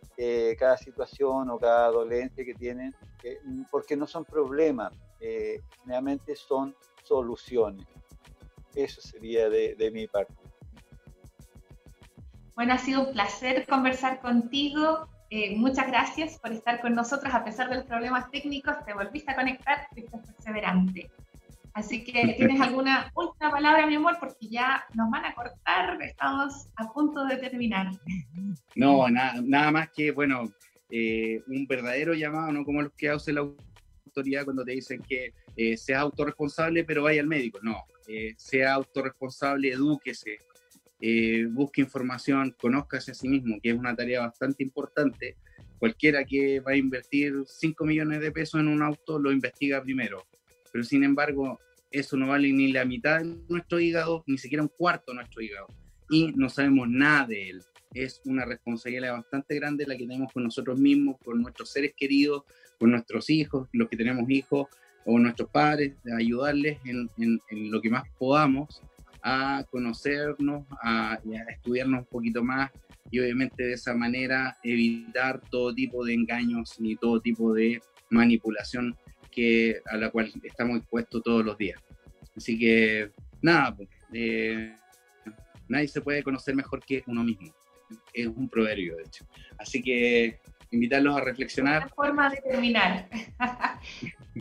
cada situación o cada dolencia que tienen, porque no son problemas, realmente son soluciones. Eso sería de mi parte. Bueno, ha sido un placer conversar contigo. Eh, muchas gracias por estar con nosotros a pesar de los problemas técnicos. Te volviste a conectar, fuiste perseverante. Así que, ¿tienes alguna última palabra, mi amor? Porque ya nos van a cortar, estamos a punto de terminar. No, nada, nada más que, bueno, eh, un verdadero llamado, no como los que hace la autoridad cuando te dicen que eh, sea autorresponsable, pero vaya al médico. No, sea autorresponsable, edúquese, eh, busque información, conózcase a sí mismo, que es una tarea bastante importante. Cualquiera que va a invertir 5 millones de pesos en un auto lo investiga primero, pero sin embargo eso no vale ni la mitad de nuestro hígado, ni siquiera un cuarto de nuestro hígado, y no sabemos nada de él. Es una responsabilidad bastante grande la que tenemos con nosotros mismos, con nuestros seres queridos, con nuestros hijos, los que tenemos hijos, o nuestros padres, de ayudarles en, en lo que más podamos a conocernos, a, estudiarnos un poquito más y obviamente de esa manera evitar todo tipo de engaños ni todo tipo de manipulación que, a la cual estamos expuestos todos los días. Así que nada, pues, eh, nadie se puede conocer mejor que uno mismo. Es un proverbio, de hecho. Así que invitarlos a reflexionar. Una forma de terminar. [laughs]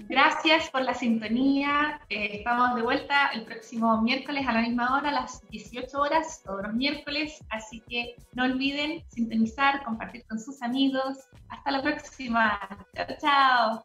Gracias por la sintonía. Eh, estamos de vuelta el próximo miércoles a la misma hora, las 18 horas, todos los miércoles. Así que no olviden sintonizar, compartir con sus amigos. Hasta la próxima. Chao, chao.